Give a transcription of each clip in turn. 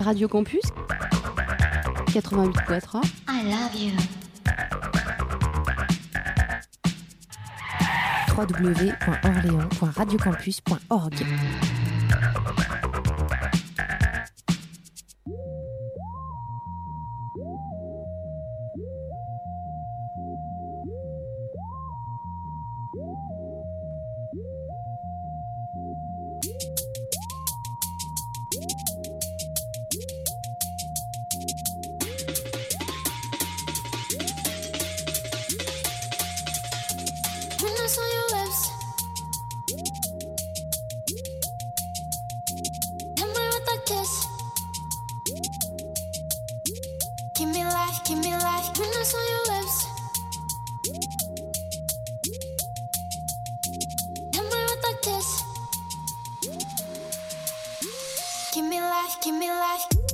Radio Campus 88.3. I love you. www.orléans.radiocampus.org. life, give me life.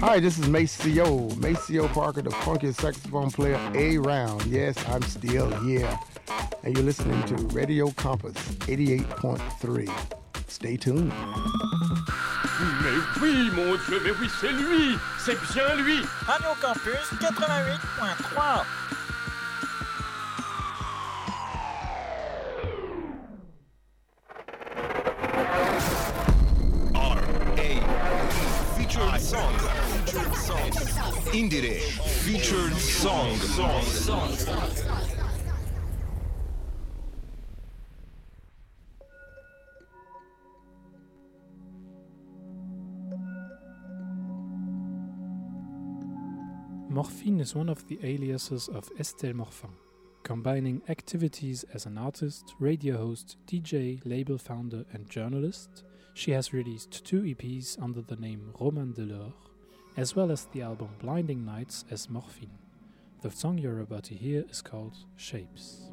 Hi, this is Maceo, Maceo Parker, the funkiest saxophone player around. Yes, I'm still here. And you're listening to Radio Campus 88.3. Stay tuned. Mais oui, mon Dieu, mais oui, c'est lui C'est bien lui Radio Campus 88.3 Indire. Featured song. Morphine is one of the aliases of Estelle Morfin, combining activities as an artist, radio host, DJ, label founder, and journalist. She has released two EPs under the name Roman Delors, as well as the album Blinding Nights as Morphine. The song you're about to hear is called Shapes.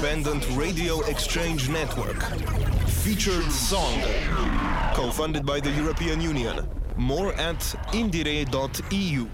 Independent Radio Exchange Network. Featured song. Co-funded by the European Union. More at indire.eu.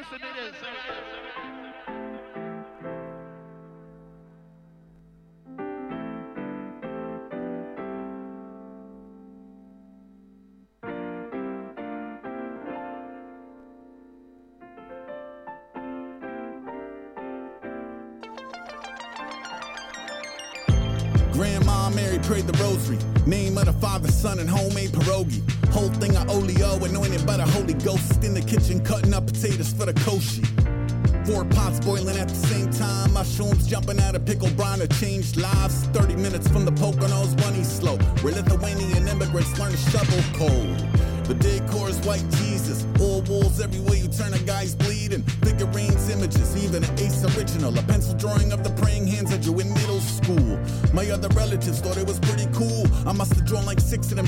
listen to prayed the rosary. Name of the Father, Son, and homemade pierogi. Whole thing of oleo, anointed by the Holy Ghost. In the kitchen, cutting up potatoes for the koshi. Four pots boiling at the same time. Mushrooms jumping out of pickle brine to change lives. 30 minutes from the Poconos, bunny slow. Where Lithuanian immigrants learn to shovel coal. The decor is white Jesus. All walls everywhere you turn, a guy's bleeding. Figurines, images, even an ace original. A pencil drawing of the praying hands that you in middle school. My other relatives thought it was pretty cool. I must have drawn like six of them